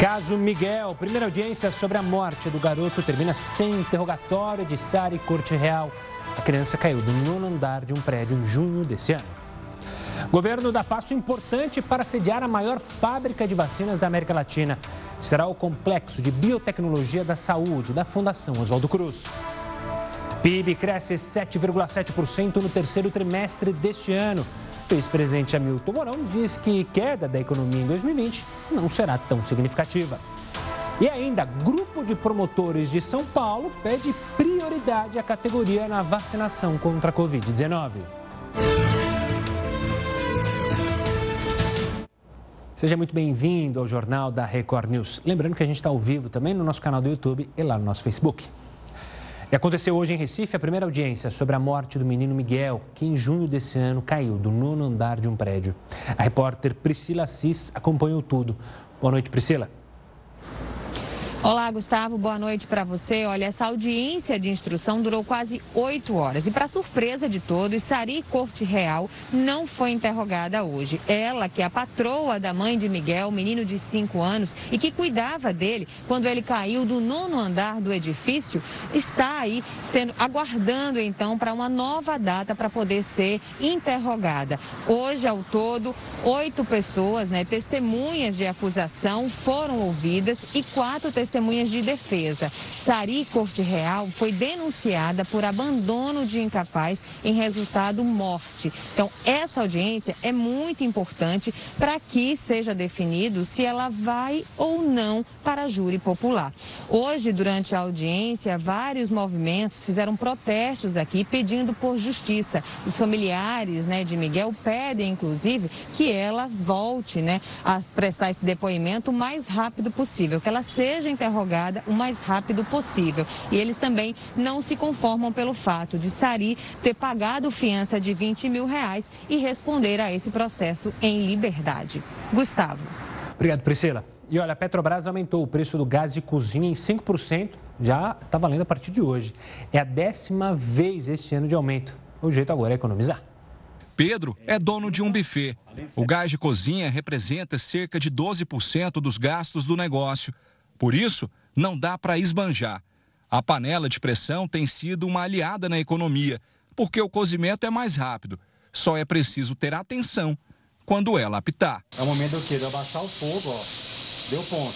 Caso Miguel, primeira audiência sobre a morte do garoto termina sem interrogatório de Sari Corte Real. A criança caiu do nono andar de um prédio em junho desse ano. O governo dá passo importante para sediar a maior fábrica de vacinas da América Latina. Será o Complexo de Biotecnologia da Saúde da Fundação Oswaldo Cruz. PIB cresce 7,7% no terceiro trimestre deste ano. O ex-presidente Hamilton Mourão diz que queda da economia em 2020 não será tão significativa. E ainda, grupo de promotores de São Paulo pede prioridade à categoria na vacinação contra a Covid-19. Seja muito bem-vindo ao Jornal da Record News. Lembrando que a gente está ao vivo também no nosso canal do YouTube e lá no nosso Facebook. E aconteceu hoje em Recife a primeira audiência sobre a morte do menino Miguel, que em junho desse ano caiu do nono andar de um prédio. A repórter Priscila Assis acompanhou tudo. Boa noite, Priscila. Olá, Gustavo, boa noite para você. Olha, essa audiência de instrução durou quase oito horas e, para surpresa de todos, Sari Corte Real não foi interrogada hoje. Ela, que é a patroa da mãe de Miguel, menino de cinco anos, e que cuidava dele quando ele caiu do nono andar do edifício, está aí sendo aguardando então para uma nova data para poder ser interrogada. Hoje, ao todo, oito pessoas, né, testemunhas de acusação, foram ouvidas e quatro testemunhas testemunhas de defesa. Sari Corte Real foi denunciada por abandono de incapaz em resultado morte. Então, essa audiência é muito importante para que seja definido se ela vai ou não para a júri popular. Hoje, durante a audiência, vários movimentos fizeram protestos aqui pedindo por justiça. Os familiares né, de Miguel pedem, inclusive, que ela volte né, a prestar esse depoimento o mais rápido possível, que ela seja interrogada o mais rápido possível. E eles também não se conformam pelo fato de Sari ter pagado fiança de 20 mil reais e responder a esse processo em liberdade. Gustavo. Obrigado, Priscila. E olha, a Petrobras aumentou o preço do gás de cozinha em 5%, já está valendo a partir de hoje. É a décima vez este ano de aumento. O jeito agora é economizar. Pedro é dono de um buffet. O gás de cozinha representa cerca de 12% dos gastos do negócio. Por isso, não dá para esbanjar. A panela de pressão tem sido uma aliada na economia, porque o cozimento é mais rápido. Só é preciso ter atenção quando ela apitar. É o momento do quê? De abaixar o fogo, ó. Deu ponto.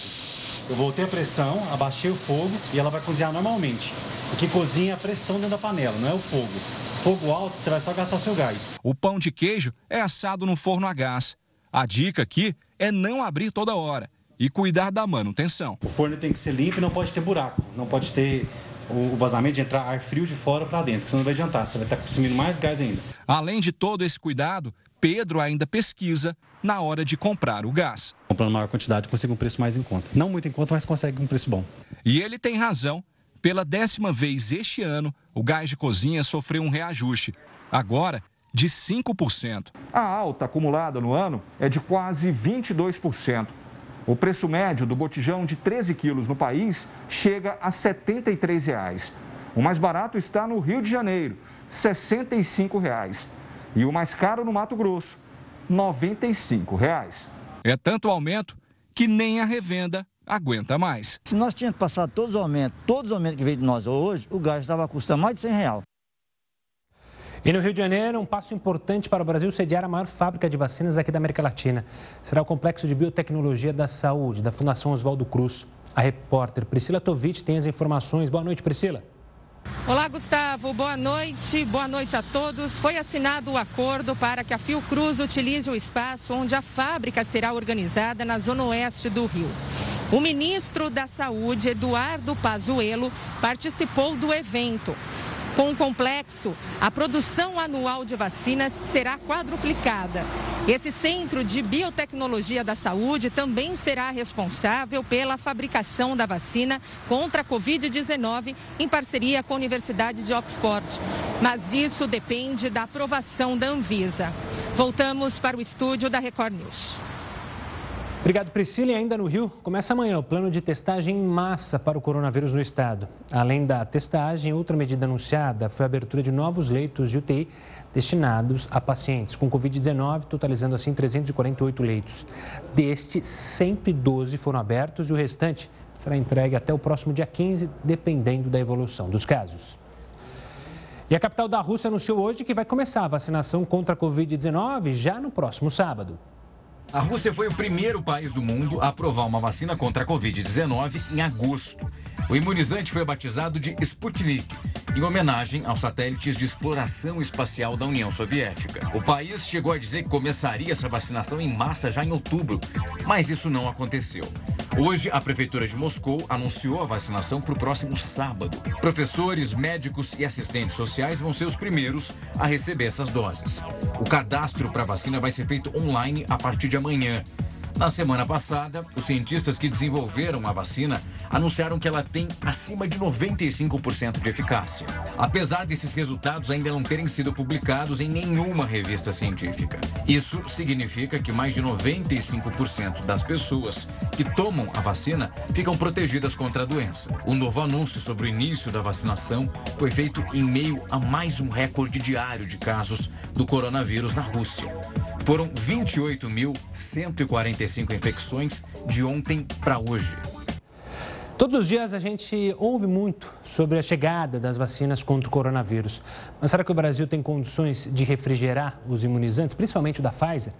Eu voltei a pressão, abaixei o fogo e ela vai cozinhar normalmente. O que cozinha é a pressão dentro da panela, não é o fogo. Fogo alto, você vai só gastar seu gás. O pão de queijo é assado no forno a gás. A dica aqui é não abrir toda hora e cuidar da manutenção. O forno tem que ser limpo e não pode ter buraco, não pode ter o vazamento de entrar ar frio de fora para dentro, que senão não vai adiantar, você vai estar consumindo mais gás ainda. Além de todo esse cuidado, Pedro ainda pesquisa na hora de comprar o gás. Comprando maior quantidade, consegue um preço mais em conta. Não muito em conta, mas consegue um preço bom. E ele tem razão. Pela décima vez este ano, o gás de cozinha sofreu um reajuste. Agora, de 5%. A alta acumulada no ano é de quase 22%. O preço médio do botijão de 13 quilos no país chega a 73 reais. O mais barato está no Rio de Janeiro, 65 reais. E o mais caro no Mato Grosso, 95 reais. É tanto aumento que nem a revenda aguenta mais. Se nós tínhamos passado todos os aumentos, todos os aumentos que veio de nós hoje, o gás estava custando mais de 100 reais. E no Rio de Janeiro, um passo importante para o Brasil sediar a maior fábrica de vacinas aqui da América Latina. Será o Complexo de Biotecnologia da Saúde, da Fundação Oswaldo Cruz. A repórter Priscila Tovitch tem as informações. Boa noite, Priscila. Olá, Gustavo. Boa noite. Boa noite a todos. Foi assinado o acordo para que a Fiocruz utilize o espaço onde a fábrica será organizada na zona oeste do Rio. O ministro da Saúde, Eduardo Pazuello, participou do evento. Com o complexo, a produção anual de vacinas será quadruplicada. Esse centro de biotecnologia da saúde também será responsável pela fabricação da vacina contra a Covid-19 em parceria com a Universidade de Oxford. Mas isso depende da aprovação da Anvisa. Voltamos para o estúdio da Record News. Obrigado, Priscila. E ainda no Rio, começa amanhã o plano de testagem em massa para o coronavírus no estado. Além da testagem, outra medida anunciada foi a abertura de novos leitos de UTI destinados a pacientes com Covid-19, totalizando assim 348 leitos. Destes, 112 foram abertos e o restante será entregue até o próximo dia 15, dependendo da evolução dos casos. E a capital da Rússia anunciou hoje que vai começar a vacinação contra a Covid-19 já no próximo sábado. A Rússia foi o primeiro país do mundo a aprovar uma vacina contra a Covid-19 em agosto. O imunizante foi batizado de Sputnik, em homenagem aos satélites de exploração espacial da União Soviética. O país chegou a dizer que começaria essa vacinação em massa já em outubro, mas isso não aconteceu. Hoje, a Prefeitura de Moscou anunciou a vacinação para o próximo sábado. Professores, médicos e assistentes sociais vão ser os primeiros a receber essas doses. O cadastro para a vacina vai ser feito online a partir de amanhã. Na semana passada, os cientistas que desenvolveram a vacina anunciaram que ela tem acima de 95% de eficácia. Apesar desses resultados ainda não terem sido publicados em nenhuma revista científica. Isso significa que mais de 95% das pessoas que tomam a vacina ficam protegidas contra a doença. O novo anúncio sobre o início da vacinação foi feito em meio a mais um recorde diário de casos do coronavírus na Rússia. Foram 28.145 infecções de ontem para hoje. Todos os dias a gente ouve muito sobre a chegada das vacinas contra o coronavírus. Mas será que o Brasil tem condições de refrigerar os imunizantes, principalmente o da Pfizer?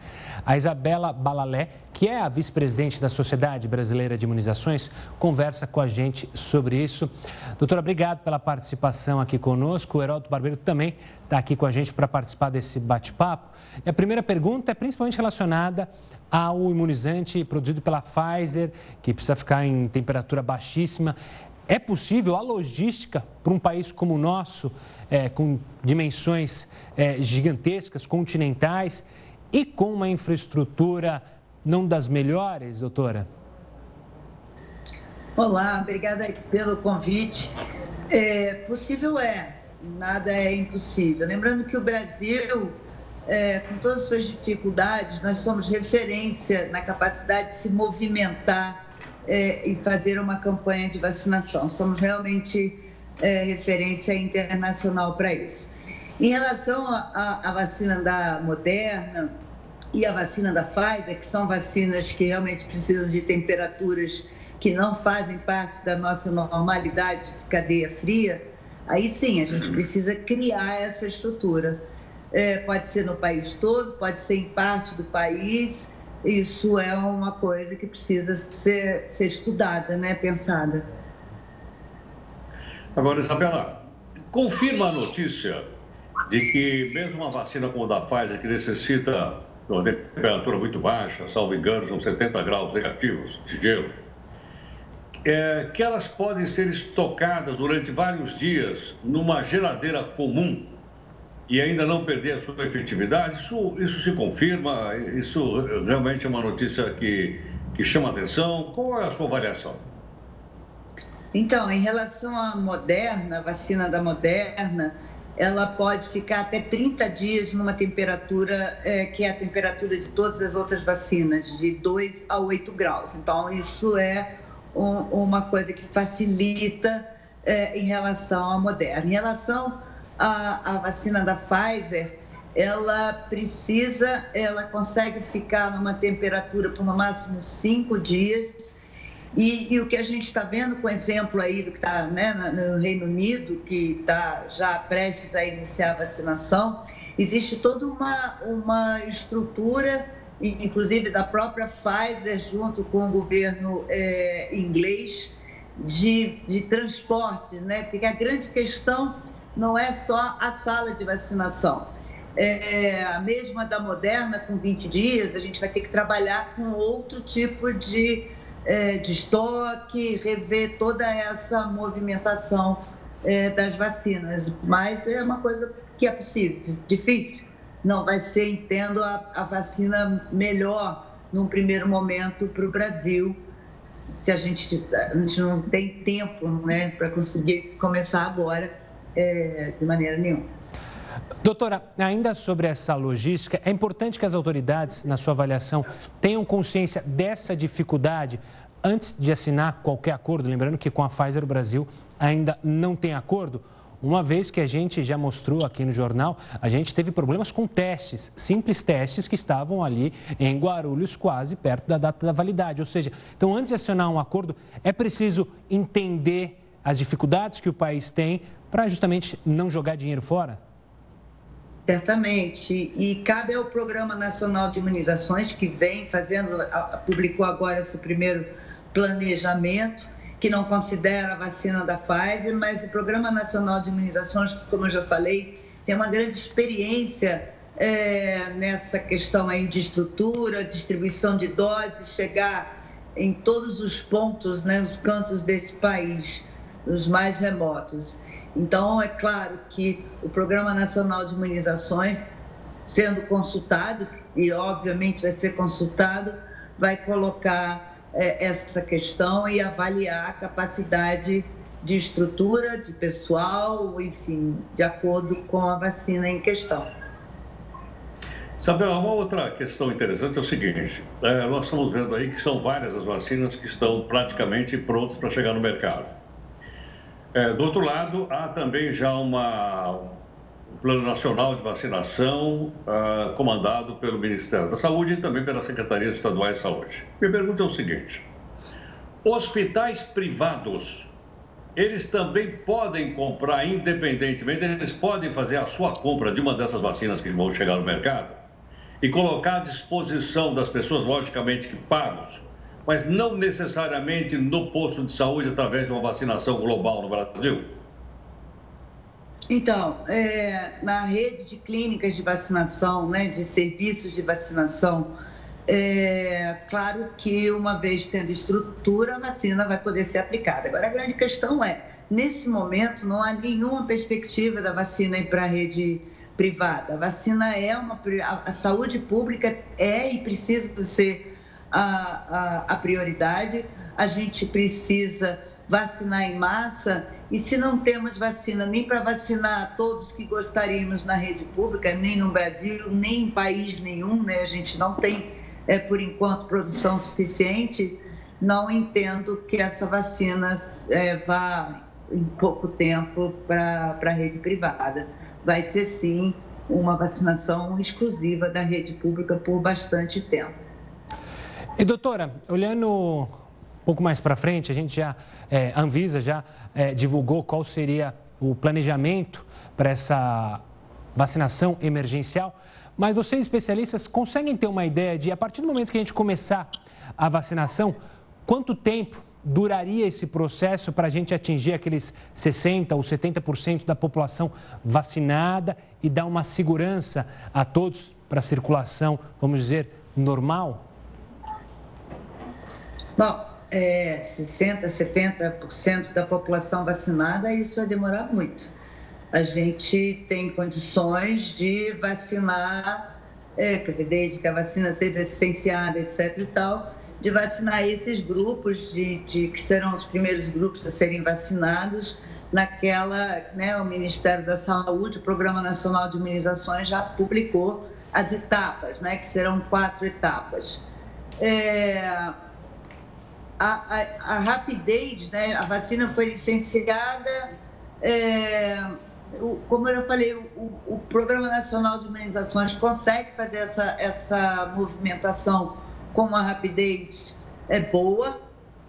A Isabela Balalé, que é a vice-presidente da Sociedade Brasileira de Imunizações, conversa com a gente sobre isso. Doutora, obrigado pela participação aqui conosco. O Heraldo Barbeiro também está aqui com a gente para participar desse bate-papo. E a primeira pergunta é principalmente relacionada ao imunizante produzido pela Pfizer, que precisa ficar em temperatura baixíssima. É possível a logística para um país como o nosso, é, com dimensões é, gigantescas, continentais e com uma infraestrutura não das melhores, doutora? Olá, obrigada pelo convite. É, possível é, nada é impossível. Lembrando que o Brasil é, com todas as suas dificuldades, nós somos referência na capacidade de se movimentar é, e fazer uma campanha de vacinação. Somos realmente é, referência internacional para isso. Em relação à vacina da Moderna e a vacina da Pfizer, que são vacinas que realmente precisam de temperaturas que não fazem parte da nossa normalidade de cadeia fria, aí sim a gente precisa criar essa estrutura é, pode ser no país todo, pode ser em parte do país. Isso é uma coisa que precisa ser, ser estudada, né, pensada. Agora, Isabela, confirma a notícia de que mesmo uma vacina como a da Pfizer, que necessita de uma temperatura muito baixa, salvo engano, são 70 graus negativos de gelo, é, que elas podem ser estocadas durante vários dias numa geladeira comum e ainda não perder a sua efetividade, isso, isso se confirma, isso realmente é uma notícia que, que chama atenção. Qual é a sua avaliação? Então, em relação à Moderna, vacina da Moderna, ela pode ficar até 30 dias numa temperatura é, que é a temperatura de todas as outras vacinas, de 2 a 8 graus. Então, isso é um, uma coisa que facilita é, em relação à Moderna. Em relação a, a vacina da Pfizer, ela precisa, ela consegue ficar numa temperatura por no máximo cinco dias. E, e o que a gente está vendo com exemplo aí do que está né, no Reino Unido, que está já prestes a iniciar a vacinação, existe toda uma, uma estrutura, inclusive da própria Pfizer, junto com o governo é, inglês, de, de transportes, né? Porque a grande questão não é só a sala de vacinação. É, a mesma da Moderna, com 20 dias, a gente vai ter que trabalhar com outro tipo de, é, de estoque, rever toda essa movimentação é, das vacinas. Mas é uma coisa que é possível, difícil. Não vai ser, entendo, a, a vacina melhor num primeiro momento para o Brasil, se a gente, a gente não tem tempo né, para conseguir começar agora é, de maneira nenhuma. Doutora, ainda sobre essa logística, é importante que as autoridades, na sua avaliação, tenham consciência dessa dificuldade antes de assinar qualquer acordo. Lembrando que com a Pfizer o Brasil ainda não tem acordo. Uma vez que a gente já mostrou aqui no jornal, a gente teve problemas com testes, simples testes que estavam ali em Guarulhos, quase perto da data da validade. Ou seja, então antes de assinar um acordo, é preciso entender as dificuldades que o país tem para justamente não jogar dinheiro fora? Certamente. E cabe ao Programa Nacional de Imunizações, que vem fazendo, publicou agora seu primeiro planejamento, que não considera a vacina da Pfizer, mas o Programa Nacional de Imunizações, como eu já falei, tem uma grande experiência é, nessa questão aí de estrutura, distribuição de doses, chegar em todos os pontos, né, os cantos desse país, os mais remotos. Então, é claro que o Programa Nacional de Imunizações, sendo consultado, e obviamente vai ser consultado, vai colocar essa questão e avaliar a capacidade de estrutura, de pessoal, enfim, de acordo com a vacina em questão. Sabe, uma outra questão interessante é o seguinte: é, nós estamos vendo aí que são várias as vacinas que estão praticamente prontas para chegar no mercado. É, do outro lado, há também já uma, um plano nacional de vacinação uh, comandado pelo Ministério da Saúde e também pela Secretaria Estadual de Saúde. Minha pergunta é o seguinte: hospitais privados, eles também podem comprar independentemente, eles podem fazer a sua compra de uma dessas vacinas que vão chegar no mercado e colocar à disposição das pessoas, logicamente que pagos, mas não necessariamente no posto de saúde através de uma vacinação global no Brasil? Então, é, na rede de clínicas de vacinação, né, de serviços de vacinação, é claro que uma vez tendo estrutura, a vacina vai poder ser aplicada. Agora, a grande questão é, nesse momento, não há nenhuma perspectiva da vacina ir para a rede privada. A vacina é uma. A saúde pública é e precisa ser a, a, a prioridade, a gente precisa vacinar em massa e se não temos vacina nem para vacinar todos que gostaríamos na rede pública, nem no Brasil, nem em país nenhum, né? a gente não tem, é, por enquanto, produção suficiente, não entendo que essa vacina é, vá em pouco tempo para a rede privada. Vai ser, sim, uma vacinação exclusiva da rede pública por bastante tempo. E doutora, olhando pouco mais para frente, a gente já, é, a Anvisa já é, divulgou qual seria o planejamento para essa vacinação emergencial, mas vocês especialistas conseguem ter uma ideia de, a partir do momento que a gente começar a vacinação, quanto tempo duraria esse processo para a gente atingir aqueles 60% ou 70% da população vacinada e dar uma segurança a todos para a circulação, vamos dizer, normal? Bom, é, 60%, 70% da população vacinada, isso vai demorar muito. A gente tem condições de vacinar, é, quer dizer, desde que a vacina seja licenciada, etc. e tal, de vacinar esses grupos, de, de, que serão os primeiros grupos a serem vacinados naquela, né, o Ministério da Saúde, o Programa Nacional de Imunizações já publicou as etapas, né, que serão quatro etapas. É, a, a, rapidez, né? A vacina foi licenciada, é, o, como eu falei, o, o, Programa Nacional de Imunizações consegue fazer essa, essa movimentação com uma rapidez é, boa,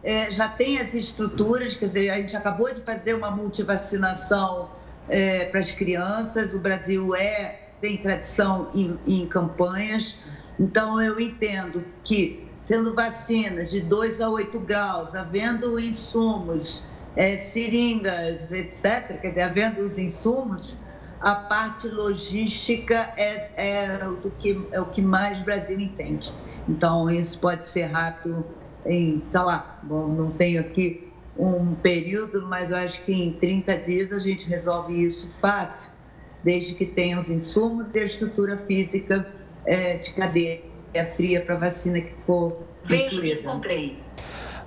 é, já tem as estruturas, quer dizer, a gente acabou de fazer uma multivacinação é, para as crianças, o Brasil é tem tradição em, em campanhas, então eu entendo que sendo vacinas de 2 a 8 graus, havendo insumos, é, seringas, etc., quer dizer, havendo os insumos, a parte logística é, é, o que, é o que mais o Brasil entende. Então, isso pode ser rápido em, sei lá, bom, não tenho aqui um período, mas eu acho que em 30 dias a gente resolve isso fácil, desde que tenha os insumos e a estrutura física é, de cadeia fria para vacina que for Vejo que comprei.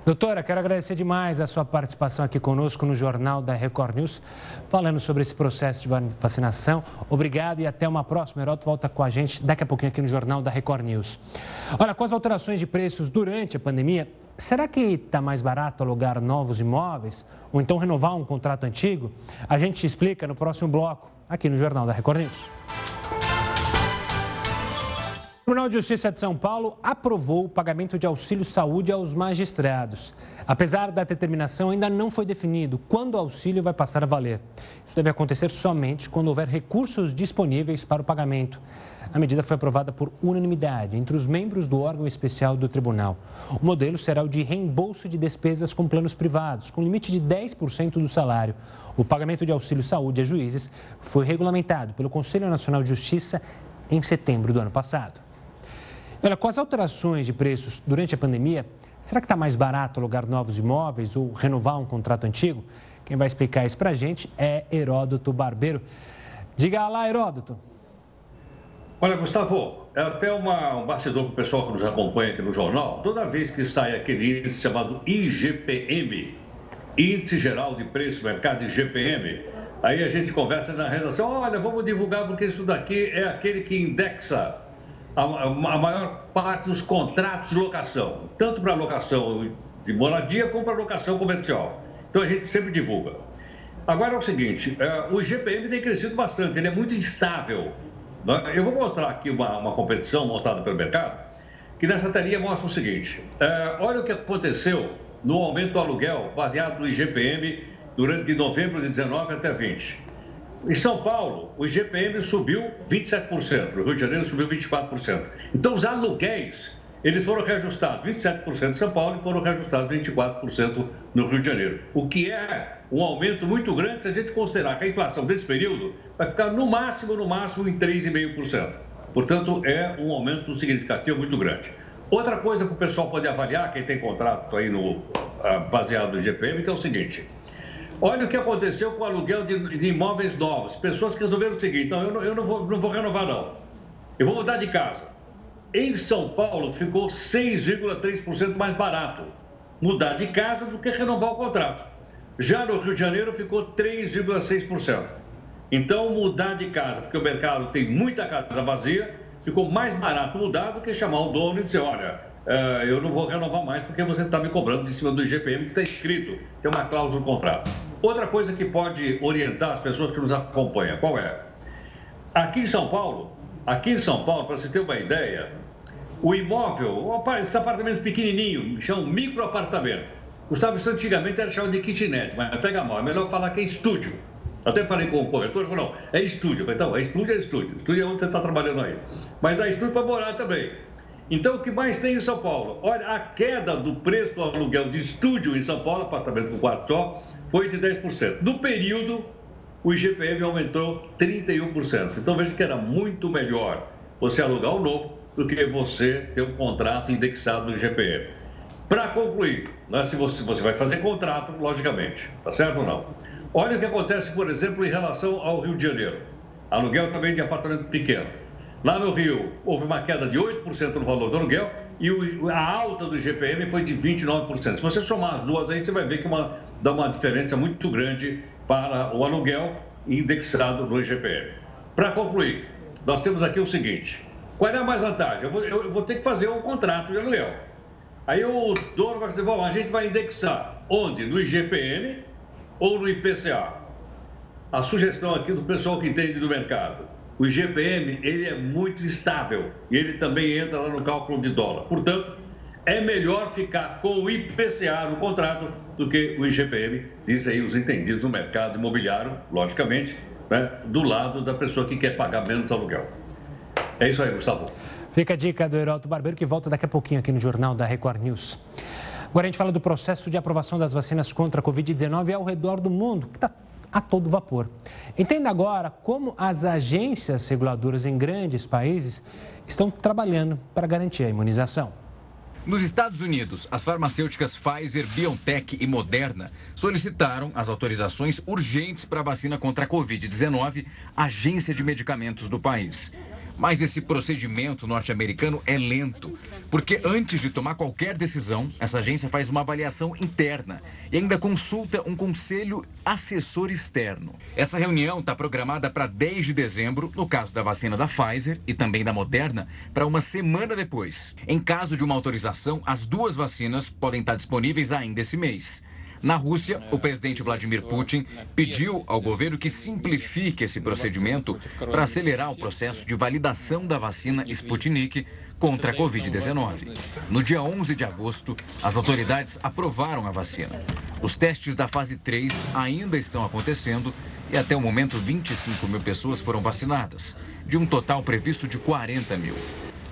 Doutora, quero agradecer demais a sua participação aqui conosco no Jornal da Record News, falando sobre esse processo de vacinação. Obrigado e até uma próxima. Heroto volta com a gente daqui a pouquinho aqui no Jornal da Record News. Olha, com as alterações de preços durante a pandemia, será que está mais barato alugar novos imóveis ou então renovar um contrato antigo? A gente explica no próximo bloco, aqui no Jornal da Record News. O Tribunal de Justiça de São Paulo aprovou o pagamento de auxílio saúde aos magistrados. Apesar da determinação, ainda não foi definido quando o auxílio vai passar a valer. Isso deve acontecer somente quando houver recursos disponíveis para o pagamento. A medida foi aprovada por unanimidade entre os membros do órgão especial do tribunal. O modelo será o de reembolso de despesas com planos privados, com limite de 10% do salário. O pagamento de auxílio saúde a juízes foi regulamentado pelo Conselho Nacional de Justiça em setembro do ano passado. Olha, com as alterações de preços durante a pandemia, será que está mais barato alugar novos imóveis ou renovar um contrato antigo? Quem vai explicar isso para a gente é Heródoto Barbeiro. Diga lá, Heródoto. Olha, Gustavo, é até uma, um bastidor para o pessoal que nos acompanha aqui no jornal. Toda vez que sai aquele índice chamado IGPM, Índice Geral de Preço Mercado IGPM, aí a gente conversa na redação, olha, vamos divulgar porque isso daqui é aquele que indexa a, a maior parte dos contratos de locação, tanto para locação de moradia como para locação comercial. Então a gente sempre divulga. Agora é o seguinte, é, o IGPM tem crescido bastante, ele é muito instável. Né? Eu vou mostrar aqui uma, uma competição mostrada pelo mercado, que nessa telinha mostra o seguinte, é, olha o que aconteceu no aumento do aluguel baseado no IGPM durante novembro de 19 até 20. Em São Paulo, o IGPM subiu 27%, no Rio de Janeiro subiu 24%. Então, os aluguéis, eles foram reajustados 27% em São Paulo e foram reajustados 24% no Rio de Janeiro. O que é um aumento muito grande se a gente considerar que a inflação desse período vai ficar no máximo, no máximo, em 3,5%. Portanto, é um aumento significativo muito grande. Outra coisa que o pessoal pode avaliar, quem tem contrato aí no, ah, baseado no IGPM, que é o seguinte Olha o que aconteceu com o aluguel de, de imóveis novos. Pessoas que resolveram o seguinte: então, eu, não, eu não, vou, não vou renovar, não. Eu vou mudar de casa. Em São Paulo ficou 6,3% mais barato mudar de casa do que renovar o contrato. Já no Rio de Janeiro ficou 3,6%. Então, mudar de casa, porque o mercado tem muita casa vazia, ficou mais barato mudar do que chamar o dono e dizer: olha, uh, eu não vou renovar mais porque você está me cobrando de cima do IGPM que está escrito, tem uma cláusula no contrato. Outra coisa que pode orientar as pessoas que nos acompanham, qual é? Aqui em São Paulo, aqui em São Paulo, para você ter uma ideia, o imóvel, esses apartamentos pequenininhos, chamam micro apartamento. Gustavo, isso antigamente era chamado de kitnet, mas pega mal, é melhor falar que é estúdio. Até falei com o corretor, falou, não, é estúdio. Eu falei, então, é estúdio, é estúdio. Estúdio é onde você está trabalhando aí. Mas dá estúdio para morar também. Então, o que mais tem em São Paulo? Olha, a queda do preço do aluguel de estúdio em São Paulo, apartamento com quarto só, foi de 10%. No período, o IGPM aumentou 31%. Então, veja que era muito melhor você alugar um novo do que você ter um contrato indexado no IGPM. Para concluir, né, se você, você vai fazer contrato, logicamente, tá certo ou não? Olha o que acontece, por exemplo, em relação ao Rio de Janeiro. Aluguel também de apartamento pequeno. Lá no Rio, houve uma queda de 8% no valor do aluguel e a alta do IGPM foi de 29%. Se você somar as duas aí, você vai ver que uma, dá uma diferença muito grande para o aluguel indexado no IGPM. Para concluir, nós temos aqui o seguinte: qual é a mais vantagem? Eu vou, eu vou ter que fazer um contrato de aluguel. Aí o dono vai dizer: bom, a gente vai indexar onde? No IGPM ou no IPCA? A sugestão aqui do pessoal que entende do mercado o IGPM ele é muito estável e ele também entra lá no cálculo de dólar. Portanto, é melhor ficar com o IPCA no contrato do que o IGPM, dizem aí os entendidos no mercado imobiliário, logicamente, né, do lado da pessoa que quer pagar menos aluguel. É isso aí, Gustavo. Fica a dica do Heroto Barbeiro, que volta daqui a pouquinho aqui no Jornal da Record News. Agora a gente fala do processo de aprovação das vacinas contra a Covid-19 ao redor do mundo, que está a todo vapor. Entenda agora como as agências reguladoras em grandes países estão trabalhando para garantir a imunização. Nos Estados Unidos, as farmacêuticas Pfizer, BioNTech e Moderna solicitaram as autorizações urgentes para a vacina contra a Covid-19 à Agência de Medicamentos do país. Mas esse procedimento norte-americano é lento, porque antes de tomar qualquer decisão, essa agência faz uma avaliação interna e ainda consulta um conselho assessor externo. Essa reunião está programada para 10 de dezembro, no caso da vacina da Pfizer e também da Moderna, para uma semana depois. Em caso de uma autorização, as duas vacinas podem estar disponíveis ainda esse mês. Na Rússia, o presidente Vladimir Putin pediu ao governo que simplifique esse procedimento para acelerar o processo de validação da vacina Sputnik contra a Covid-19. No dia 11 de agosto, as autoridades aprovaram a vacina. Os testes da fase 3 ainda estão acontecendo e até o momento 25 mil pessoas foram vacinadas, de um total previsto de 40 mil.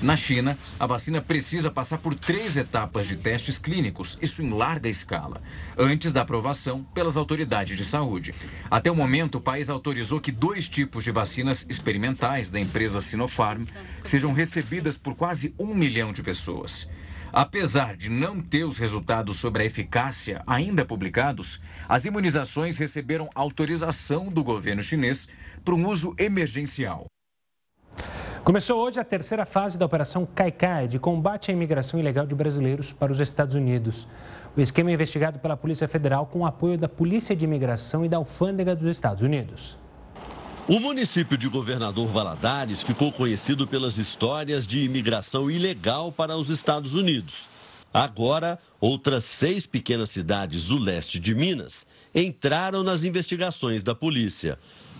Na China, a vacina precisa passar por três etapas de testes clínicos, isso em larga escala, antes da aprovação pelas autoridades de saúde. Até o momento, o país autorizou que dois tipos de vacinas experimentais da empresa Sinopharm sejam recebidas por quase um milhão de pessoas. Apesar de não ter os resultados sobre a eficácia ainda publicados, as imunizações receberam autorização do governo chinês para um uso emergencial. Começou hoje a terceira fase da Operação Caicai, de combate à imigração ilegal de brasileiros para os Estados Unidos. O esquema é investigado pela Polícia Federal com apoio da Polícia de Imigração e da Alfândega dos Estados Unidos. O município de Governador Valadares ficou conhecido pelas histórias de imigração ilegal para os Estados Unidos. Agora, outras seis pequenas cidades do leste de Minas entraram nas investigações da polícia.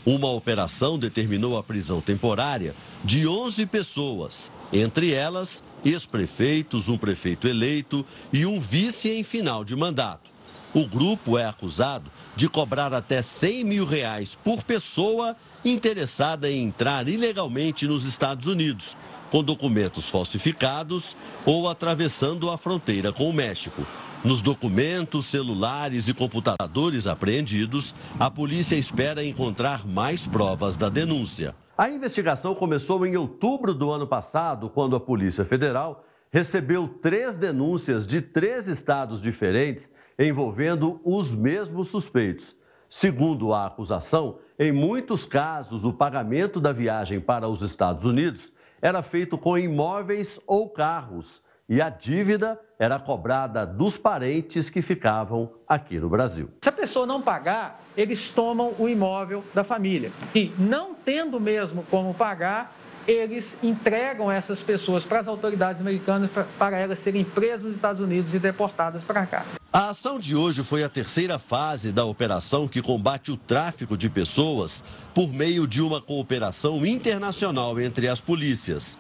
Uma operação determinou a prisão temporária de 11 pessoas, entre elas ex-prefeitos, um prefeito eleito e um vice em final de mandato. O grupo é acusado de cobrar até 100 mil reais por pessoa interessada em entrar ilegalmente nos Estados Unidos, com documentos falsificados ou atravessando a fronteira com o México. Nos documentos, celulares e computadores apreendidos, a polícia espera encontrar mais provas da denúncia. A investigação começou em outubro do ano passado, quando a Polícia Federal recebeu três denúncias de três estados diferentes envolvendo os mesmos suspeitos. Segundo a acusação, em muitos casos, o pagamento da viagem para os Estados Unidos era feito com imóveis ou carros e a dívida era cobrada dos parentes que ficavam aqui no Brasil. Se a pessoa não pagar, eles tomam o imóvel da família. E não tendo mesmo como pagar, eles entregam essas pessoas para as autoridades americanas para elas serem presas nos Estados Unidos e deportadas para cá. A ação de hoje foi a terceira fase da operação que combate o tráfico de pessoas por meio de uma cooperação internacional entre as polícias.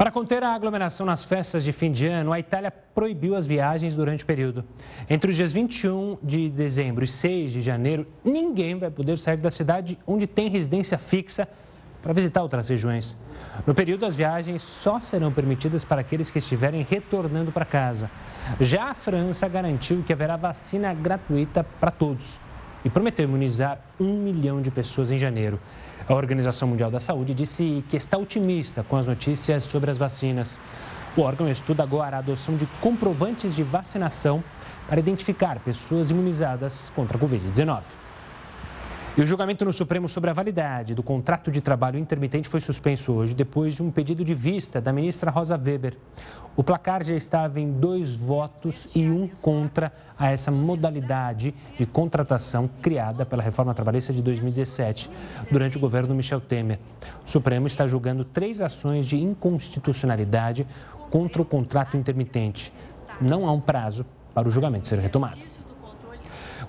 Para conter a aglomeração nas festas de fim de ano, a Itália proibiu as viagens durante o período. Entre os dias 21 de dezembro e 6 de janeiro, ninguém vai poder sair da cidade onde tem residência fixa para visitar outras regiões. No período, as viagens só serão permitidas para aqueles que estiverem retornando para casa. Já a França garantiu que haverá vacina gratuita para todos e prometeu imunizar um milhão de pessoas em janeiro. A Organização Mundial da Saúde disse que está otimista com as notícias sobre as vacinas. O órgão estuda agora a adoção de comprovantes de vacinação para identificar pessoas imunizadas contra a Covid-19. E o julgamento no Supremo sobre a validade do contrato de trabalho intermitente foi suspenso hoje, depois de um pedido de vista da ministra Rosa Weber. O placar já estava em dois votos e um contra a essa modalidade de contratação criada pela reforma trabalhista de 2017, durante o governo Michel Temer. O Supremo está julgando três ações de inconstitucionalidade contra o contrato intermitente. Não há um prazo para o julgamento ser retomado.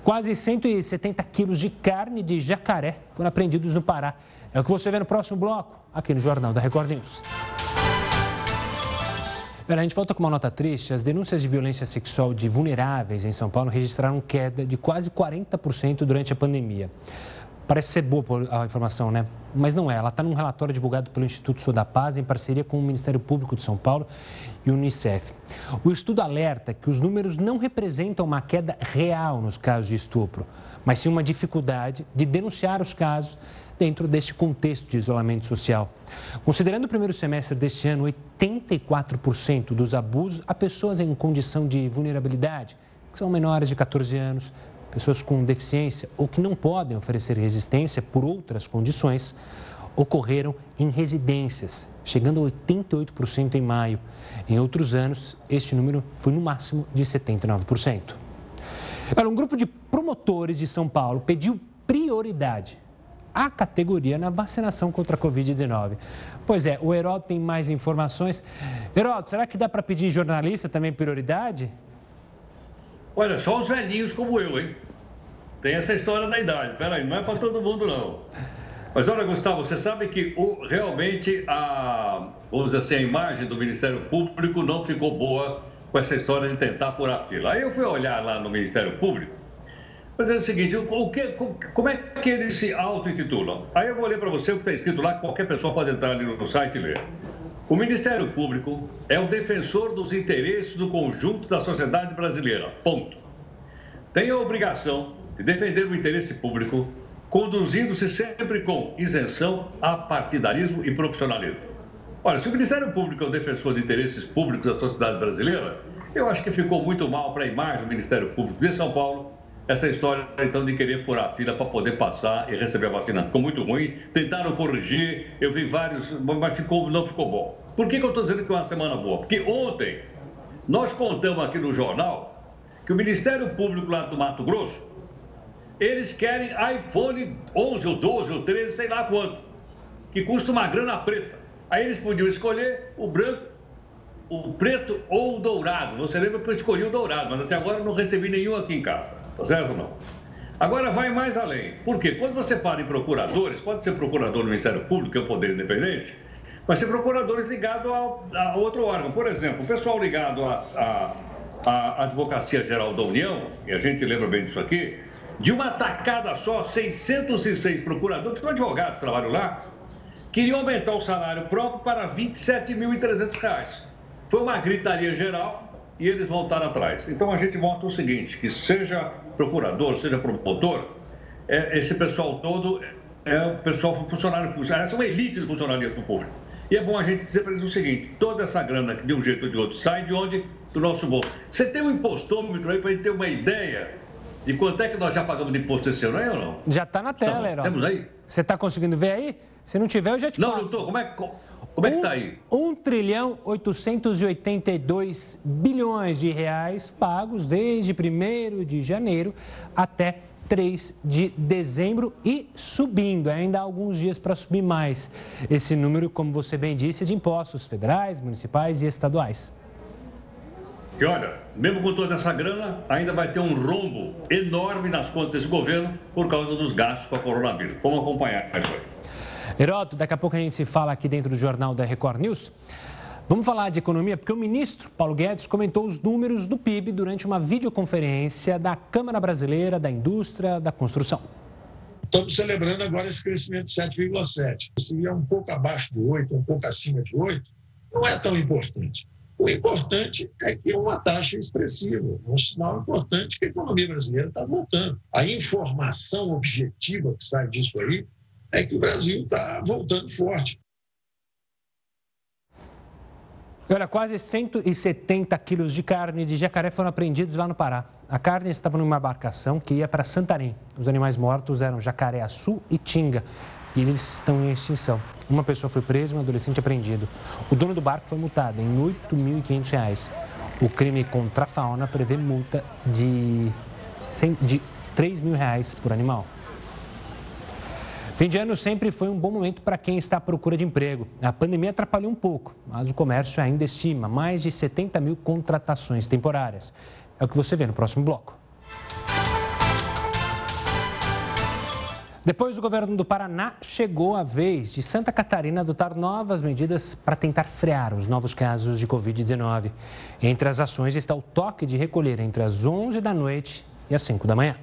Quase 170 quilos de carne de jacaré foram apreendidos no Pará. É o que você vê no próximo bloco, aqui no Jornal da Record News. a gente volta com uma nota triste. As denúncias de violência sexual de vulneráveis em São Paulo registraram queda de quase 40% durante a pandemia. Parece ser boa a informação, né? Mas não é. Ela está num relatório divulgado pelo Instituto Sou Paz em parceria com o Ministério Público de São Paulo e o Unicef. O estudo alerta que os números não representam uma queda real nos casos de estupro, mas sim uma dificuldade de denunciar os casos dentro deste contexto de isolamento social. Considerando o primeiro semestre deste ano, 84% dos abusos a pessoas em condição de vulnerabilidade, que são menores de 14 anos, pessoas com deficiência ou que não podem oferecer resistência por outras condições, ocorreram em residências, chegando a 88% em maio. Em outros anos, este número foi no máximo de 79%. Olha, um grupo de promotores de São Paulo pediu prioridade à categoria na vacinação contra a Covid-19. Pois é, o Heródoto tem mais informações. Heródoto, será que dá para pedir jornalista também prioridade? Olha, só os velhinhos como eu, hein? Tem essa história da idade. Peraí, não é para todo mundo, não. Mas olha, Gustavo, você sabe que o, realmente a, vamos assim, a imagem do Ministério Público não ficou boa com essa história de tentar furar fila. Aí eu fui olhar lá no Ministério Público, mas é o seguinte, o que, como é que eles se auto-intitulam? Aí eu vou ler para você o que está escrito lá, qualquer pessoa pode entrar ali no site e ler. O Ministério Público é o defensor dos interesses do conjunto da sociedade brasileira. Ponto. Tem a obrigação de defender o interesse público conduzindo-se sempre com isenção a partidarismo e profissionalismo. Olha, se o Ministério Público é o defensor de interesses públicos da sociedade brasileira, eu acho que ficou muito mal para a imagem do Ministério Público de São Paulo essa história, então, de querer furar a fila para poder passar e receber a vacina. Ficou muito ruim, tentaram corrigir, eu vi vários, mas ficou, não ficou bom. Por que, que eu estou dizendo que é uma semana boa? Porque ontem nós contamos aqui no jornal que o Ministério Público lá do Mato Grosso eles querem iPhone 11 ou 12 ou 13, sei lá quanto, que custa uma grana preta. Aí eles podiam escolher o branco, o preto ou o dourado. Você lembra que eu escolhi o dourado, mas até agora eu não recebi nenhum aqui em casa. Tá certo ou não? Agora vai mais além. Por quê? Quando você fala em procuradores, pode ser procurador do Ministério Público, que é o poder independente, mas ser procuradores ligados a, a, outro órgão. Por exemplo, o pessoal ligado à Advocacia Geral da União, e a gente lembra bem disso aqui, de uma tacada só, 606 procuradores, que são advogados trabalham lá, queriam aumentar o salário próprio para R$ 27.300. Foi uma gritaria geral e eles voltaram atrás. Então a gente mostra o seguinte, que seja procurador, seja promotor, é, esse pessoal todo é o pessoal funcionário público, essa é uma elite do funcionalismo público. E é bom a gente dizer para eles o seguinte, toda essa grana que de um jeito ou de outro sai de onde? Do nosso bolso. Você tem um impostômetro aí para a gente ter uma ideia de quanto é que nós já pagamos de imposto esse ano, aí ou não? Já está na tela, Herói. Temos aí? Você está conseguindo ver aí? Se não tiver, eu já te não. Não, doutor, como é, como é que está aí? 1 trilhão 882 bilhões de reais pagos desde 1 de janeiro até 3 de dezembro e subindo. Ainda há alguns dias para subir mais. Esse número, como você bem disse, é de impostos federais, municipais e estaduais. Que olha, mesmo com toda essa grana, ainda vai ter um rombo enorme nas contas desse governo por causa dos gastos com a coronavírus. Vamos acompanhar. Heroto, daqui a pouco a gente se fala aqui dentro do jornal da Record News. Vamos falar de economia, porque o ministro Paulo Guedes comentou os números do PIB durante uma videoconferência da Câmara Brasileira da Indústria da Construção. Estamos celebrando agora esse crescimento de 7,7. Se é um pouco abaixo de 8, um pouco acima de 8, não é tão importante. O importante é que é uma taxa expressiva, um sinal importante que a economia brasileira está voltando. A informação objetiva que sai disso aí é que o Brasil está voltando forte. Olha, quase 170 quilos de carne de jacaré foram apreendidos lá no Pará. A carne estava numa embarcação que ia para Santarém. Os animais mortos eram jacaré-açu e tinga e eles estão em extinção. Uma pessoa foi presa e um adolescente apreendido. O dono do barco foi multado em R$ 8.500. O crime contra a fauna prevê multa de, 100, de 3 mil reais por animal. Fim de ano sempre foi um bom momento para quem está à procura de emprego. A pandemia atrapalhou um pouco, mas o comércio ainda estima mais de 70 mil contratações temporárias. É o que você vê no próximo bloco. Depois do governo do Paraná, chegou a vez de Santa Catarina adotar novas medidas para tentar frear os novos casos de Covid-19. Entre as ações está o toque de recolher entre as 11 da noite e as 5 da manhã.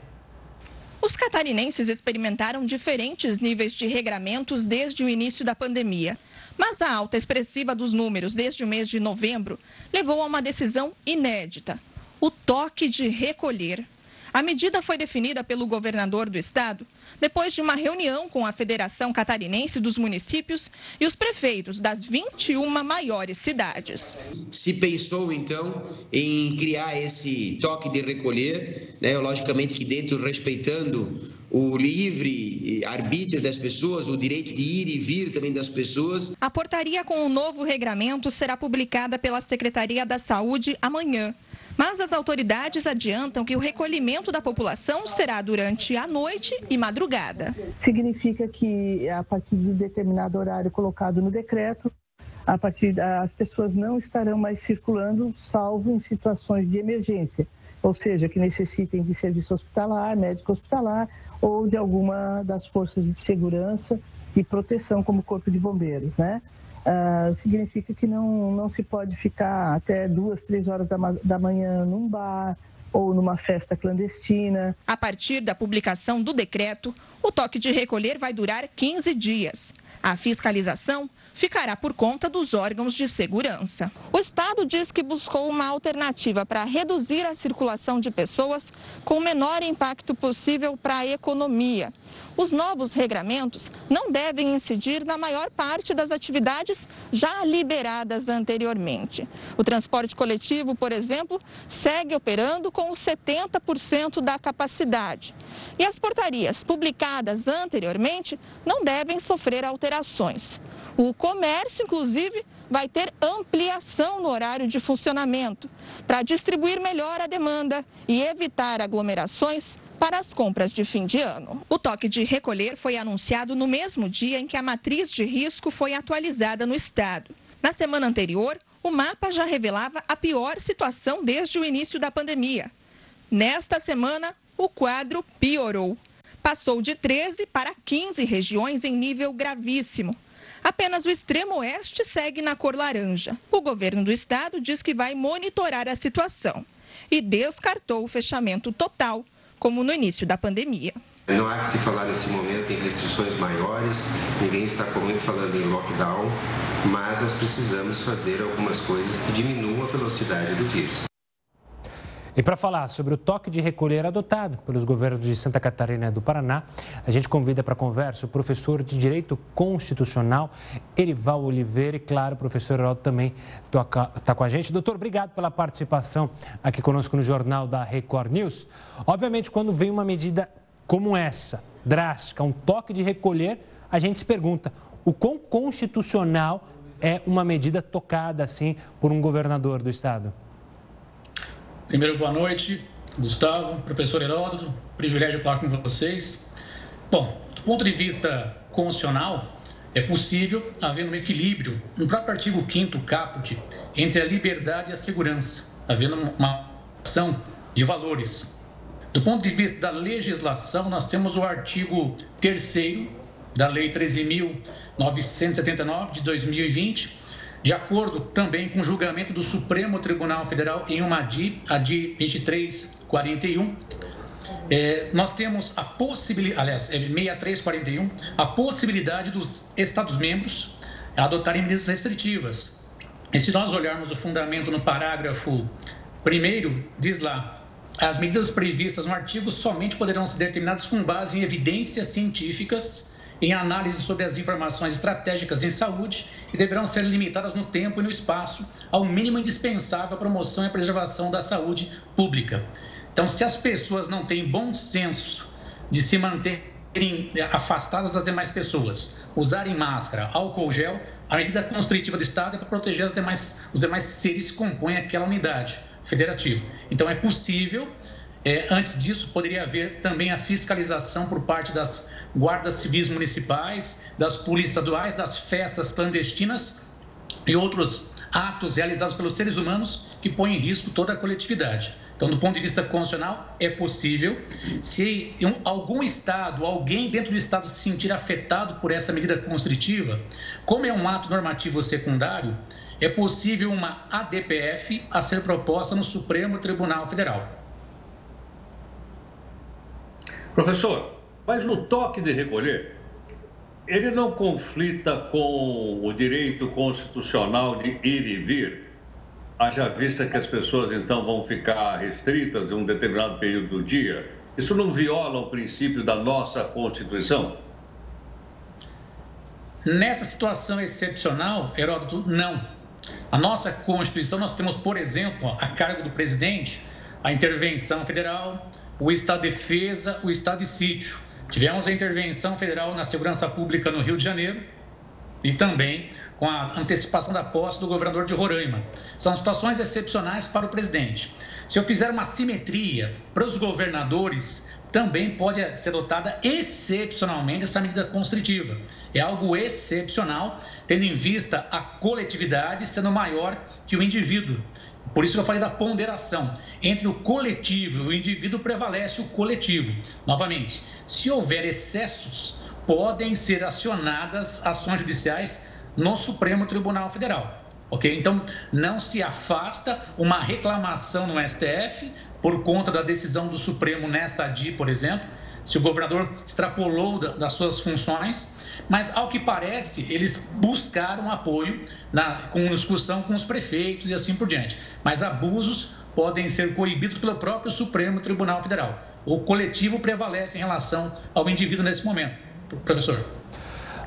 Os catarinenses experimentaram diferentes níveis de regramentos desde o início da pandemia. Mas a alta expressiva dos números desde o mês de novembro levou a uma decisão inédita: o toque de recolher. A medida foi definida pelo governador do estado depois de uma reunião com a Federação Catarinense dos Municípios e os prefeitos das 21 maiores cidades. Se pensou, então, em criar esse toque de recolher, né, logicamente que dentro, respeitando o livre arbítrio das pessoas, o direito de ir e vir também das pessoas. A portaria com o novo regramento será publicada pela Secretaria da Saúde amanhã. Mas as autoridades adiantam que o recolhimento da população será durante a noite e madrugada. Significa que a partir de determinado horário colocado no decreto, a partir as pessoas não estarão mais circulando, salvo em situações de emergência, ou seja, que necessitem de serviço hospitalar, médico hospitalar ou de alguma das forças de segurança e proteção, como o Corpo de Bombeiros, né? Uh, significa que não, não se pode ficar até duas, três horas da, da manhã num bar ou numa festa clandestina. A partir da publicação do decreto, o toque de recolher vai durar 15 dias. A fiscalização ficará por conta dos órgãos de segurança. O Estado diz que buscou uma alternativa para reduzir a circulação de pessoas com o menor impacto possível para a economia. Os novos regramentos não devem incidir na maior parte das atividades já liberadas anteriormente. O transporte coletivo, por exemplo, segue operando com 70% da capacidade. E as portarias publicadas anteriormente não devem sofrer alterações. O comércio, inclusive, vai ter ampliação no horário de funcionamento para distribuir melhor a demanda e evitar aglomerações para as compras de fim de ano. O toque de recolher foi anunciado no mesmo dia em que a matriz de risco foi atualizada no estado. Na semana anterior, o mapa já revelava a pior situação desde o início da pandemia. Nesta semana, o quadro piorou. Passou de 13 para 15 regiões em nível gravíssimo. Apenas o extremo oeste segue na cor laranja. O governo do estado diz que vai monitorar a situação e descartou o fechamento total como no início da pandemia. Não há que se falar nesse momento em restrições maiores, ninguém está muito falando em lockdown, mas nós precisamos fazer algumas coisas que diminuam a velocidade do vírus. E para falar sobre o toque de recolher adotado pelos governos de Santa Catarina e do Paraná, a gente convida para conversa o professor de Direito Constitucional, Erival Oliveira, e claro, o professor Heraldo também está com a gente. Doutor, obrigado pela participação aqui conosco no Jornal da Record News. Obviamente, quando vem uma medida como essa, drástica, um toque de recolher, a gente se pergunta o quão constitucional é uma medida tocada assim por um governador do estado. Primeiro, boa noite, Gustavo, professor Heródoto, privilégio falar com vocês. Bom, do ponto de vista constitucional, é possível haver um equilíbrio no próprio artigo 5 caput entre a liberdade e a segurança, havendo uma ação de valores. Do ponto de vista da legislação, nós temos o artigo 3 da Lei 13.979 de 2020, de acordo também com o julgamento do Supremo Tribunal Federal em uma DI, a DI 2341, é, nós temos a possibilidade, aliás, é 6341, a possibilidade dos Estados-membros adotarem medidas restritivas. E se nós olharmos o fundamento no parágrafo primeiro, diz lá, as medidas previstas no artigo somente poderão ser determinadas com base em evidências científicas em análise sobre as informações estratégicas em saúde e deverão ser limitadas no tempo e no espaço ao mínimo indispensável à promoção e preservação da saúde pública. Então, se as pessoas não têm bom senso de se manterem afastadas das demais pessoas, usarem máscara, álcool gel, a medida constritiva do Estado é para proteger demais, os demais seres que compõem aquela unidade federativa. Então, é possível é, antes disso, poderia haver também a fiscalização por parte das guardas civis municipais, das polícias estaduais, das festas clandestinas e outros atos realizados pelos seres humanos que põem em risco toda a coletividade. Então, do ponto de vista constitucional, é possível. Se algum Estado, alguém dentro do Estado se sentir afetado por essa medida constritiva, como é um ato normativo secundário, é possível uma ADPF a ser proposta no Supremo Tribunal Federal. Professor, mas no toque de recolher, ele não conflita com o direito constitucional de ir e vir? Haja vista que as pessoas então vão ficar restritas em um determinado período do dia? Isso não viola o princípio da nossa Constituição? Nessa situação excepcional, Heródoto, não. A nossa Constituição, nós temos, por exemplo, a cargo do presidente, a intervenção federal, o estado de defesa, o estado de sítio. Tivemos a intervenção federal na segurança pública no Rio de Janeiro e também com a antecipação da posse do governador de Roraima. São situações excepcionais para o presidente. Se eu fizer uma simetria para os governadores, também pode ser adotada excepcionalmente essa medida constritiva. É algo excepcional, tendo em vista a coletividade sendo maior que o indivíduo. Por isso que eu falei da ponderação. Entre o coletivo e o indivíduo prevalece o coletivo. Novamente, se houver excessos, podem ser acionadas ações judiciais no Supremo Tribunal Federal. Ok? Então, não se afasta uma reclamação no STF por conta da decisão do Supremo nessa ADI, por exemplo, se o governador extrapolou das suas funções, mas ao que parece, eles buscaram apoio na, com discussão com os prefeitos e assim por diante. Mas abusos podem ser coibidos pelo próprio Supremo Tribunal Federal. O coletivo prevalece em relação ao indivíduo nesse momento. Professor.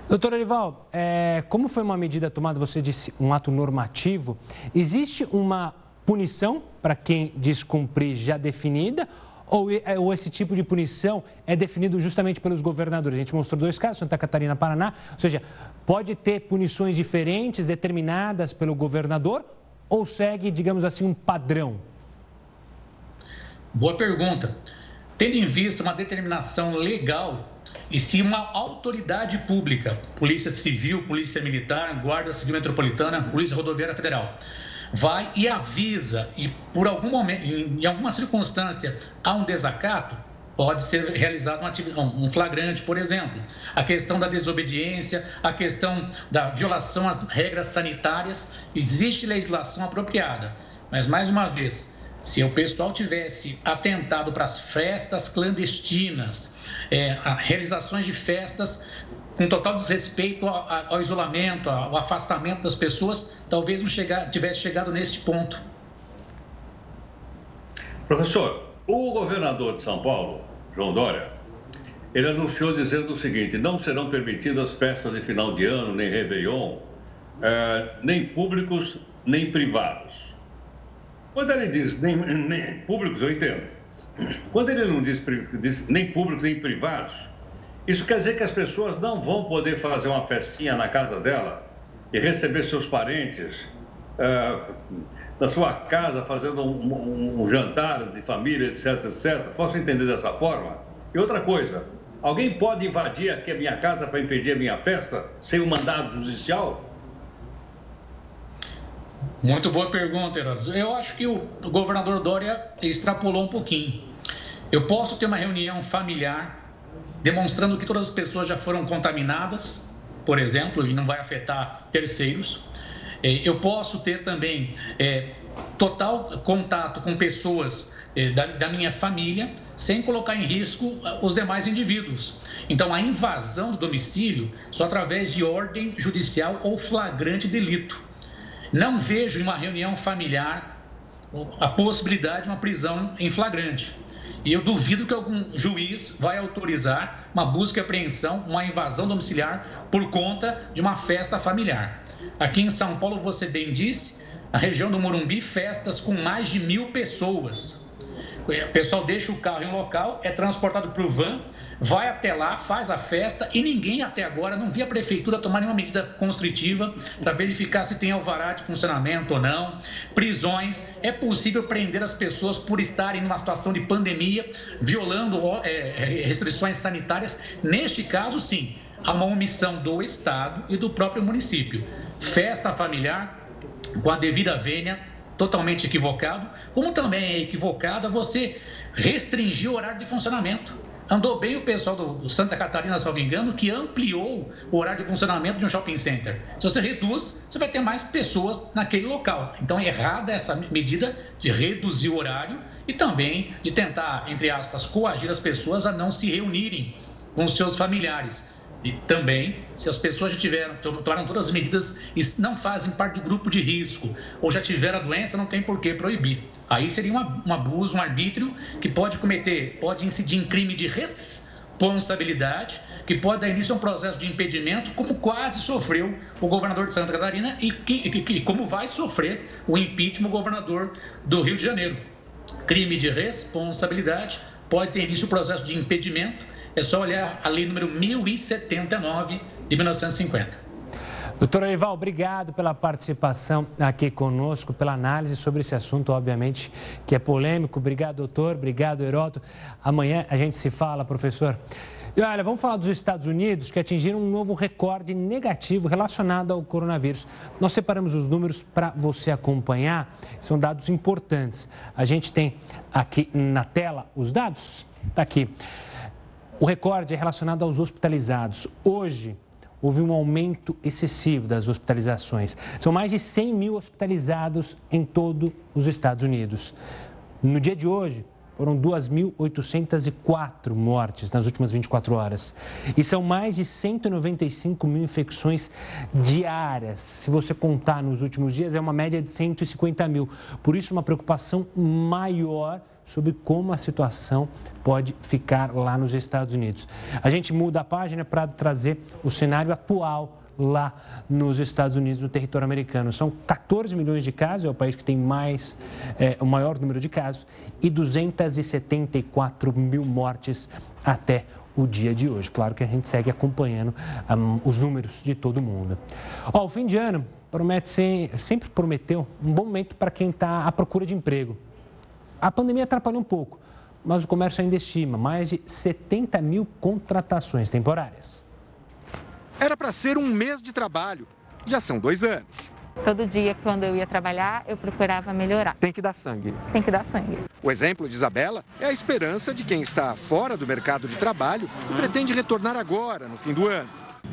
Doutor Olival, é, como foi uma medida tomada, você disse um ato normativo, existe uma punição para quem descumprir já definida ou, é, ou, esse tipo de punição é definido justamente pelos governadores? A gente mostrou dois casos, Santa Catarina Paraná, ou seja, pode ter punições diferentes determinadas pelo governador ou segue, digamos assim, um padrão? Boa pergunta. Tendo em vista uma determinação legal e se uma autoridade pública, Polícia Civil, Polícia Militar, Guarda Civil Metropolitana, Polícia Rodoviária Federal, vai e avisa e por algum momento, em alguma circunstância, há um desacato, pode ser realizado um flagrante, por exemplo. A questão da desobediência, a questão da violação às regras sanitárias, existe legislação apropriada. Mas, mais uma vez, se o pessoal tivesse atentado para as festas clandestinas, é, realizações de festas com total desrespeito ao, ao, isolamento, ao afastamento das pessoas, talvez não chegar, tivesse chegado neste ponto. Professor, o governador de São Paulo, João Dória, ele anunciou dizendo o seguinte: não serão permitidas festas de final de ano, nem Réveillon, é, nem públicos, nem privados. Quando ele diz nem, nem públicos, eu entendo. Quando ele não diz, diz, nem públicos nem privados, isso quer dizer que as pessoas não vão poder fazer uma festinha na casa dela e receber seus parentes uh, na sua casa fazendo um, um, um, jantar de família, etc, etc. Posso entender dessa forma? E outra coisa, alguém pode invadir aqui a minha casa para impedir a minha festa sem um mandado judicial? Muito boa pergunta, Heraldo. Eu acho que o governador Dória extrapolou um pouquinho. Eu posso ter uma reunião familiar demonstrando que todas as pessoas já foram contaminadas, por exemplo, e não vai afetar terceiros. É, eu posso ter também é, total contato com pessoas é, da, da minha família, sem colocar em risco os demais indivíduos. Então, a invasão do domicílio só através de ordem judicial ou flagrante delito. Não vejo em uma reunião familiar a possibilidade de uma prisão em flagrante. E eu duvido que algum juiz vai autorizar uma busca e apreensão, uma invasão domiciliar por conta de uma festa familiar. Aqui em São Paulo, você bem disse, a região do Morumbi, festas com mais de mil pessoas. O pessoal deixa o carro em um local, é transportado para o van, vai até lá, faz a festa e ninguém até agora não via a prefeitura tomar nenhuma medida constritiva para verificar se tem alvará de funcionamento ou não. Prisões, é possível prender as pessoas por estarem numa situação de pandemia, violando é, é, restrições sanitárias. Neste caso, sim, há uma omissão do Estado e do próprio município. Festa familiar, com a devida vênia, totalmente equivocado, como também é equivocada você restringir o horário de funcionamento. Andou bem o pessoal do Santa Catarina, salvo engano, que ampliou o horário de funcionamento de um shopping center. Se você reduz, você vai ter mais pessoas naquele local. Então é errada essa medida de reduzir o horário e também de tentar, entre aspas, coagir as pessoas a não se reunirem com os seus familiares. E também, se as pessoas já tiveram, tomaram todas as medidas e não fazem parte do grupo de risco ou já tiveram a doença, não tem por que proibir. Aí seria uma, um abuso, um arbítrio que pode cometer, pode incidir em crime de responsabilidade, que pode dar início a um processo de impedimento, como quase sofreu o governador de Santa Catarina e, que, que, como vai sofrer o impeachment o governador do Rio de Janeiro. Crime de responsabilidade pode ter início o processo de impedimento é só olhar a lei número 1079 de 1950. Doutor Eival, obrigado pela participação aqui conosco, pela análise sobre esse assunto, obviamente, que é polêmico. Obrigado, doutor. Obrigado, Heroto. Amanhã a gente se fala, professor. E olha, vamos falar dos Estados Unidos que atingiram um novo recorde negativo relacionado ao coronavírus. Nós separamos os números para você acompanhar, são dados importantes. A gente tem aqui na tela os dados, está aqui. O recorde é relacionado aos hospitalizados. Hoje, houve um aumento excessivo das hospitalizações. São mais de 100 mil hospitalizados em todos os Estados Unidos. No dia de hoje, foram 2.804 mortes nas últimas 24 horas. E são mais de 195 mil infecções diárias. Se você contar nos últimos dias, é uma média de 150 mil. Por isso, uma preocupação maior sobre como a situação pode ficar lá nos Estados Unidos. A gente muda a página para trazer o cenário atual lá nos Estados Unidos, no território americano. São 14 milhões de casos, é o país que tem mais, é, o maior número de casos, e 274 mil mortes até o dia de hoje. Claro que a gente segue acompanhando um, os números de todo mundo. Ó, o fim de ano promete ser, sempre prometeu um bom momento para quem está à procura de emprego. A pandemia atrapalhou um pouco, mas o comércio ainda estima mais de 70 mil contratações temporárias. Era para ser um mês de trabalho. Já são dois anos. Todo dia, quando eu ia trabalhar, eu procurava melhorar. Tem que dar sangue. Tem que dar sangue. O exemplo de Isabela é a esperança de quem está fora do mercado de trabalho e pretende retornar agora, no fim do ano.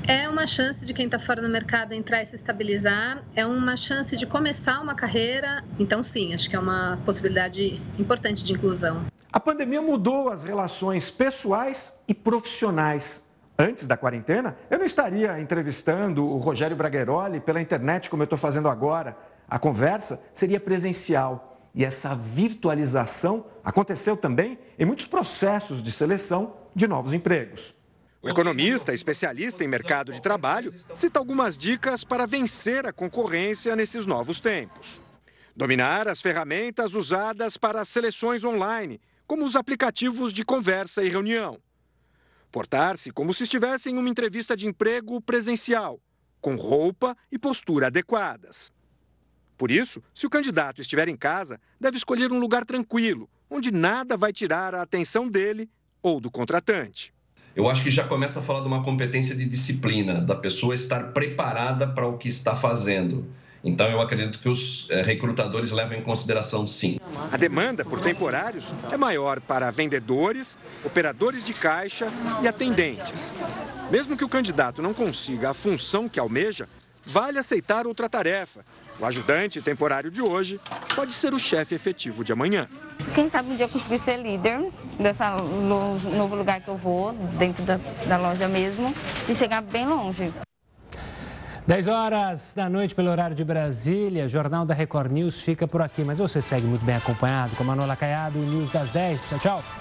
É uma chance de quem está fora do mercado entrar e se estabilizar, é uma chance de começar uma carreira. Então, sim, acho que é uma possibilidade importante de inclusão. A pandemia mudou as relações pessoais e profissionais antes da quarentena, eu não estaria entrevistando o Rogério Bragueroli pela internet como eu estou fazendo agora. A conversa seria presencial. E essa virtualização aconteceu também em muitos processos de seleção de novos empregos. O economista, especialista em mercado de trabalho, cita algumas dicas para vencer a concorrência nesses novos tempos. Dominar as ferramentas usadas para as seleções online, como os aplicativos de conversa e reunião Portar-se como se estivesse em uma entrevista de emprego presencial, com roupa e postura adequadas. Por isso, se o candidato estiver em casa, deve escolher um lugar tranquilo, onde nada vai tirar a atenção dele ou do contratante. Eu acho que já começa a falar de uma competência de disciplina, da pessoa estar preparada para o que está fazendo. Então, eu acredito que os é, recrutadores levam em consideração, sim. A demanda por temporários é maior para vendedores, operadores de caixa e atendentes. Mesmo que o candidato não consiga a função que almeja, vale aceitar outra tarefa. O ajudante temporário de hoje pode ser o chefe efetivo de amanhã. Quem sabe um dia eu conseguir ser líder dessa novo lugar que eu vou, dentro da, da loja mesmo, e chegar bem longe. 10 horas da noite pelo horário de Brasília, Jornal da Record News fica por aqui. Mas você segue muito bem acompanhado com a Manuela Caiado, News das 10. Tchau, tchau.